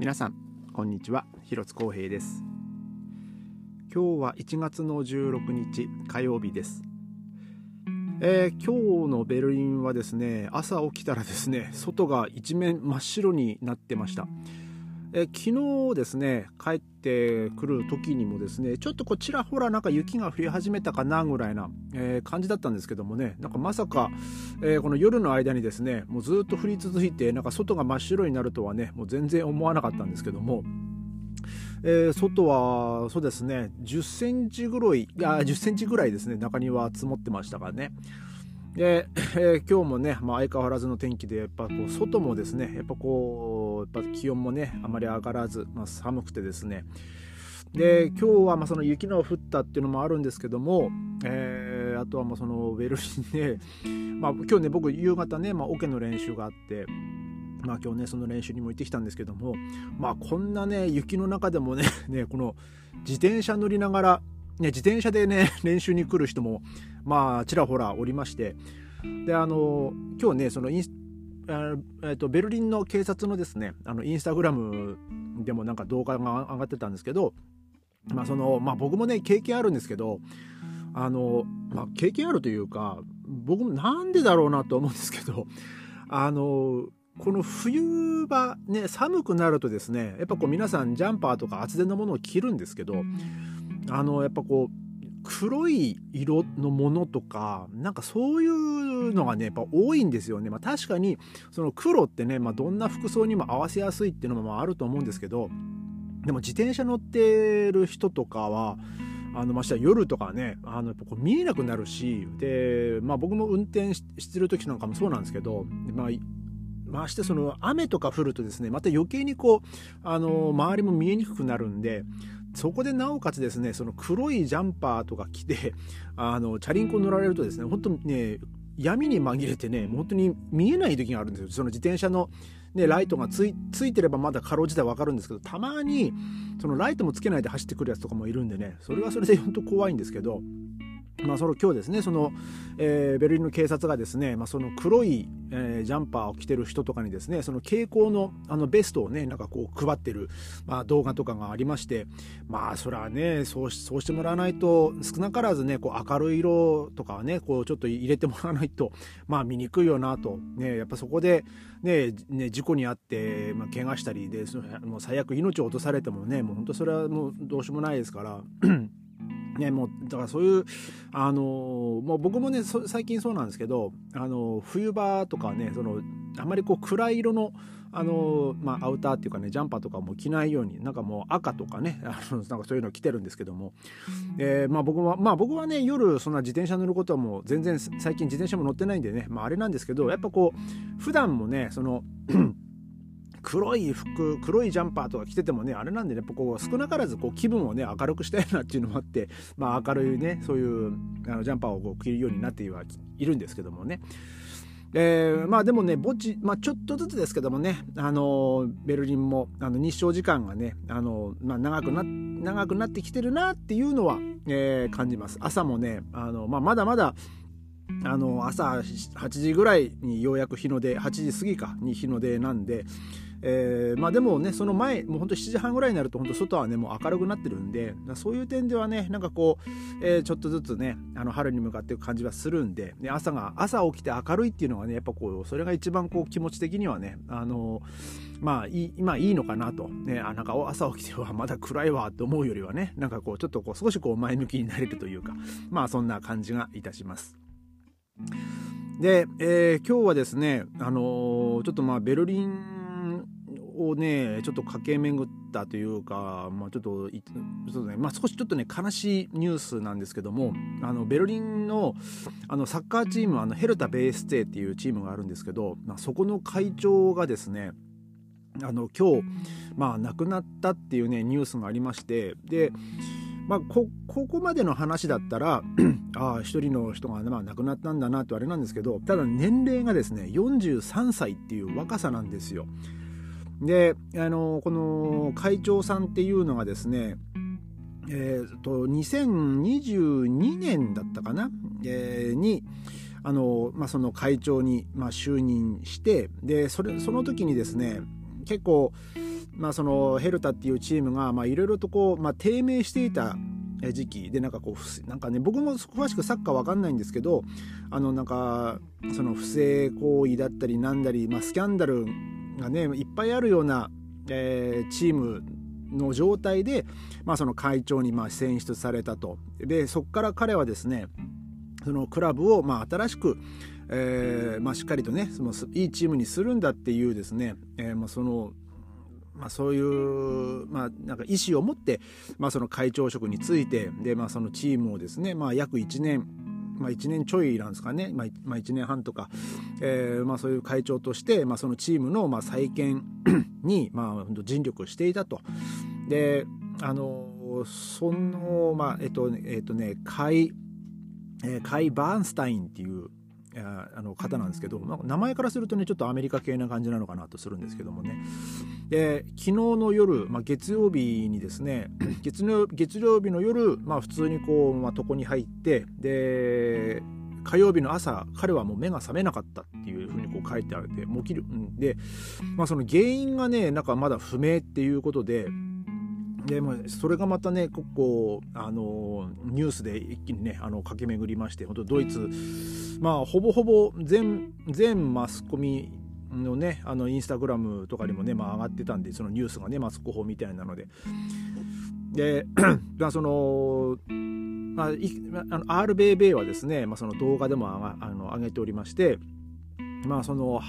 皆さんこんにちは。広津光平です。今日は1月の16日火曜日です。えー、今日のベルリンはですね朝起きたらですね外が一面真っ白になってました。え昨日ですね帰ってくる時にもですねちょっとこちらほらなんか雪が降り始めたかなぐらいな、えー、感じだったんですけどもねなんかまさか、えー、この夜の間にですねもうずっと降り続いてなんか外が真っ白になるとはねもう全然思わなかったんですけどもえー、外はそうですね10センチぐらいあ10センチぐらいですね中庭積もってましたからね。で、えー、今日もね、まあ、相変わらずの天気でやっぱこう外もですねやっぱこうやっぱ気温もねあまり上がらず、まあ、寒くてですね。で今日はまあその雪の降ったっていうのもあるんですけども、えー、あとはまあそのウェルリンで、まあ、今日ね僕夕方ね、まあ、オケの練習があってまあ今日ねその練習にも行ってきたんですけどもまあこんなね雪の中でもねねこの自転車乗りながらね、自転車でね練習に来る人もまあちらほらおりまして。であの今日ねそのインスえーと、ベルリンの警察のですねあのインスタグラムでもなんか動画が上がってたんですけど、まあそのまあ、僕もね経験あるんですけどあの、まあ、経験あるというか僕もなんでだろうなと思うんですけどあのこの冬場ね寒くなるとですねやっぱこう皆さんジャンパーとか厚手のものを着るんですけどあのやっぱこう黒い色のものとかなんかそういうのがねやっぱ多いんですよね。まあ、確かにその黒ってね、まあ、どんな服装にも合わせやすいっていうのもあると思うんですけどでも自転車乗ってる人とかはあのまして夜とかねあのやっぱこう見えなくなるしで、まあ、僕も運転してる時なんかもそうなんですけど、まあ、ましてその雨とか降るとですねまた余計にこうあの周りも見えにくくなるんでそこでなおかつですねその黒いジャンパーとか着てあのチャリンコ乗られるとですね本当にね闇に紛れてね本当に見えない時があるんですよ。その自転車の、ね、ライトがついついてればまだかろうじて分かるんですけどたまにそのライトもつけないで走ってくるやつとかもいるんでねそれはそれで本当怖いんですけどまあ、その今日ですねその、えー、ベルリンの警察がですね、まあ、その黒い、えー、ジャンパーを着てる人とかにですねその蛍光のあのベストをねなんかこう配ってる、まあ、動画とかがありましてまあそれはねそうそうしてもらわないと少なからずねこう明るい色とかはねこうちょっと入れてもらわないとまあ見にくいよなと、ね、やっぱそこでね、ね事故に遭って、まあ、怪我したりでもう最悪命を落とされてもねもう本当それはもうどうしようもないですから。ね、もうだからそういうあのもう僕もね最近そうなんですけどあの冬場とかねそのあまりこう暗い色のあの、まあ、アウターっていうかねジャンパーとかも着ないようになんかもう赤とかねあのなんかそういうの着てるんですけども、えー、まあ、僕はまあ僕はね夜そんな自転車乗ることはもう全然最近自転車も乗ってないんでね、まあ、あれなんですけどやっぱこう普段もねその黒い服黒いジャンパーとか着ててもねあれなんでねやっぱこう少なからずこう気分をね明るくしたいなっていうのもあって、まあ、明るいねそういうあのジャンパーをこう着るようになってはいるんですけどもね。えー、まあでもね墓地、まあ、ちょっとずつですけどもね、あのベルリンもあの日照時間がね、あのまあ、長くな長くなってきてるなっていうのは、えー、感じます朝もねあの、まあ、まだまだあの朝8時ぐらいにようやく日の出8時過ぎかに日の出なんで、えー、まあでもねその前もうほんと7時半ぐらいになると本当外はねもう明るくなってるんでそういう点ではねなんかこう、えー、ちょっとずつねあの春に向かっていく感じはするんで、ね、朝が朝起きて明るいっていうのはねやっぱこうそれが一番こう気持ち的にはねあのまあいい今いいのかなと、ね、あなんか朝起きてはまだ暗いわと思うよりはねなんかこうちょっとこう少しこう前向きになれるというかまあそんな感じがいたします。で、えー、今日はですね、あのー、ちょっとまあベルリンをねちょっと駆け巡ったというか、まあ、ちょっとそう、ねまあ、少しちょっとね悲しいニュースなんですけどもあのベルリンのあのサッカーチームあのヘルタ・ベーステーっていうチームがあるんですけど、まあ、そこの会長がですねあの今日、まあ、亡くなったっていうねニュースがありましてでまあ、ここまでの話だったら ああ一人の人が、まあ、亡くなったんだなってあれなんですけどただ年齢がですね43歳っていう若さなんですよ。であのこの会長さんっていうのがですねえーと、2022年だったかな、えー、にあの、まあ、その会長に、まあ、就任してでそれその時にですね結構まあ、そのヘルタっていうチームがいろいろとこう、まあ、低迷していた時期でなんかこうなんかね僕も詳しくサッカーわかんないんですけどあのなんかその不正行為だったりなんだり、まあ、スキャンダルがねいっぱいあるような、えー、チームの状態で、まあ、その会長にまあ選出されたと。でそこから彼はですねそのクラブをまあ新しく、えーまあ、しっかりとねそのいいチームにするんだっていうですね、えーまあ、そのまあ、そういう、まあ、なんか意思を持って、まあ、その会長職についてで、まあ、そのチームをですね、まあ、約1年まあ、1年ちょいなんですかね、まあ、1年半とか、えーまあ、そういう会長として、まあ、そのチームのまあ再建 に、まあ、尽力していたと。であのその、まあえっとえっとね、カイ、えー、カイ・バーンスタインっていうあの方なんですけど、まあ、名前からするとねちょっとアメリカ系な感じなのかなとするんですけどもねで昨日の夜、まあ、月曜日にですね 月曜月曜日の夜、まあ、普通にこう、まあ、床に入ってで火曜日の朝彼はもう目が覚めなかったっていうふうにこう書いてあるでもう起きる。ん。で、まあ、その原因がねなんかまだ不明っていうことででもそれがまたねここあのニュースで一気にねあの駆け巡りまして本当ドイツまあほぼほぼ全全マスコミのねあのインスタグラムとかにもね、まあ、上がってたんでそのニュースがねマスコ法みたいなので。で まあそのまあ、あの RBB はですね、まあ、その動画でもあの上げておりましてまあその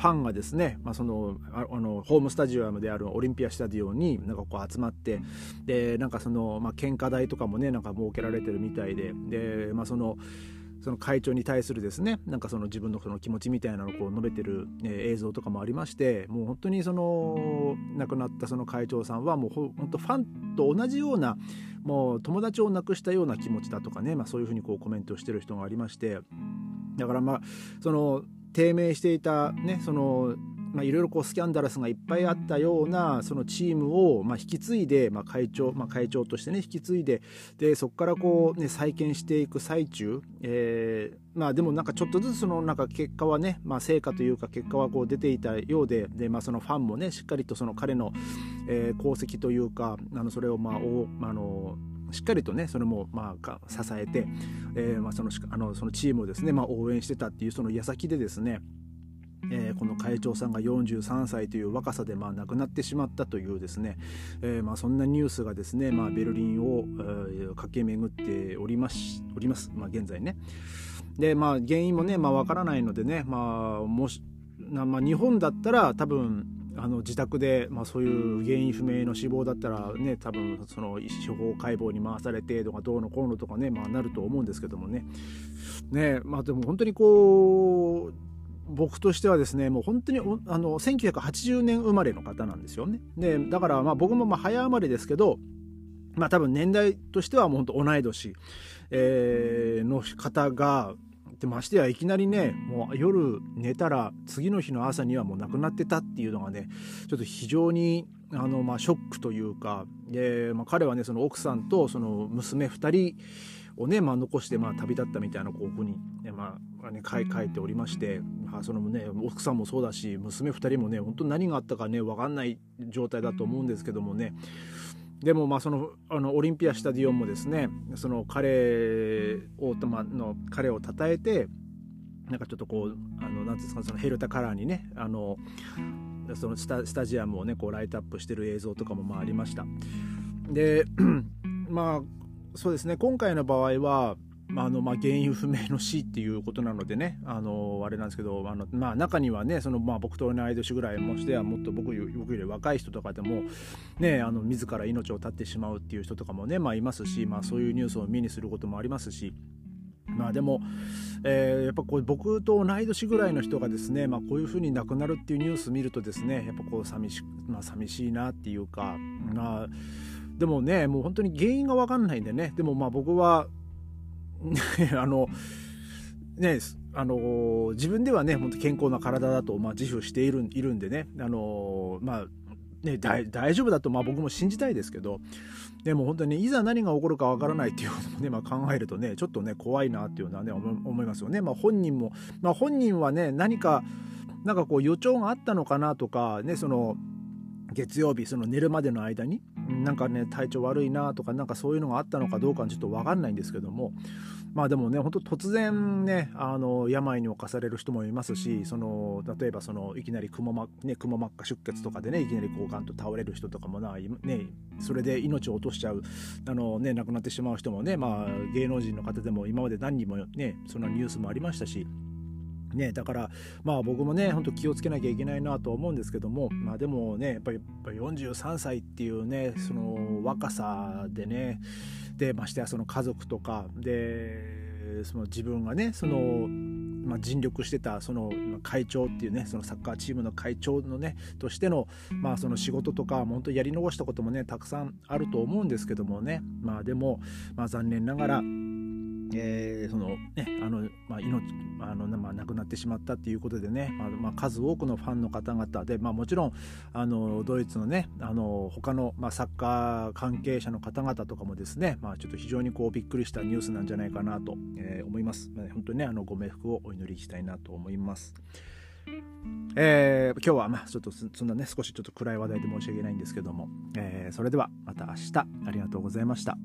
ファンがですね、まあ、そのあのホームスタジアムであるオリンピアスタジオになんかこう集まってでなんかその、まあ、献花台とかもねなんか設けられてるみたいでで、まあ、そのその会長に対するですねなんかその自分のその気持ちみたいなのをこう述べてる、え映像とかもありましてもう本当にその亡くなったその会長さんはもう本当ファンと同じようなもう友達を亡くしたような気持ちだとかね、まあ、そういうふうにこうコメントしてる人がありましてだからまあその低迷していたねそのまあ、いろいろこうスキャンダラスがいっぱいあったようなそのチームをまあ引き継いで、まあ、会長、まあ、会長としてね引き継いででそこからこうね再建していく最中、えー、まあでもなんかちょっとずつそのなんか結果はね、まあ、成果というか結果はこう出ていたようでで、まあ、そのファンもねしっかりとその彼の、えー、功績というかあのそれをまあおあのしっかりとねそれもまあ支えて、えーまあ、そのあのそのチームをですね、まあ、応援してたっていうその矢先でですねえー、この会長さんが43歳という若さでまあ亡くなってしまったというですね、えー、まあそんなニュースがですね、まあ、ベルリンを、えー、駆け巡っておりますおります、まあ、現在ね。でまあ原因もね、まあ、からないのでね、まあ、もしなまあ、日本だったら多分あの自宅で、まあ、そういう原因不明の死亡だったらね多分その司法解剖に回されてとかどうのこうのとかね、まあ、なると思うんですけどもねねまあでも本当にこう僕としてはですねもう本当にあの1980年生まれの方なんですよね。でだからまあ僕もまあ早生まれですけどまあ多分年代としてはもう本当同い年、えー、の方がでましてやいきなりねもう夜寝たら次の日の朝にはもう亡くなってたっていうのがねちょっと非常にあの、まあ、ショックというかで、まあ、彼はねその奥さんとその娘2人をね、まあ、残してまあ旅立ったみたいなこういうふうに、ねまあね、書いておりまして、まあ、そのね奥さんもそうだし娘2人もね本当に何があったかね分かんない状態だと思うんですけどもねでもまあそのあのオリンピアスタディオンもですねその彼を、ま、の彼を称えてなんかちょっとこうあのなんですかそのヘルタカラーにねあのそのスタスタジアムをねこうライトアップしてる映像とかもまあありました。で まあそうですね今回の場合はまああのまあ、原因不明の死っていうことなのでねあのあれなんですけどあの、まあ、中にはねその、まあ、僕と同い年ぐらいもしてはもっと僕僕より若い人とかでも、ね、あの自ら命を絶ってしまうっていう人とかもね、まあ、いますし、まあ、そういうニュースを目にすることもありますし。まあでも、えー、やっぱこう僕と同い年ぐらいの人がですね、まあ、こういうふうに亡くなるっていうニュース見るとですねやっぱこう寂し,、まあ、寂しいなっていうかまあでもねもう本当に原因が分かんないんでねでもまあ僕はあのねあの自分ではね本当健康な体だと、まあ、自負しているいるんでねあのまあね、大丈夫だとまあ僕も信じたいですけどでも本当にいざ何が起こるかわからないっていうこともね、まあ、考えるとねちょっとね怖いなっていうのはね思いますよね。まあ、本人も、まあ、本人はね何かなんかこう予兆があったのかなとかねその月曜日その寝るまでの間になんかね体調悪いなとかなんかそういうのがあったのかどうかちょっと分かんないんですけどもまあでもね本当突然ねあの病に侵される人もいますしその例えばそのいきなりくも,、まね、くも膜下出血とかでねいきなりこうガンと倒れる人とかもな、ね、それで命を落としちゃうあの、ね、亡くなってしまう人もね、まあ、芸能人の方でも今まで何人もねそのニュースもありましたし。ね、だからまあ僕もね本当気をつけなきゃいけないなと思うんですけどもまあでもねやっぱりやっぱ43歳っていうねその若さでねでましてやその家族とかでその自分がねその、まあ、尽力してたその会長っていうねそのサッカーチームの会長のねとしての,、まあその仕事とか本当やり残したこともねたくさんあると思うんですけどもねまあでも、まあ、残念ながらえー、そのねあの、まあ、命あの、まあ、亡くなってしまったっていうことでね、まあまあ、数多くのファンの方々で、まあ、もちろんあのドイツのねあの他の、まあ、サッカー関係者の方々とかもですね、まあ、ちょっと非常にこうびっくりしたニュースなんじゃないかなと、えー、思います、まあ、本当にねあのご冥福をお祈りしたいなと思います。えー、今日はまあちょっとそんなね少しちょっと暗い話題で申し訳ないんですけども、えー、それではまた明日ありがとうございました。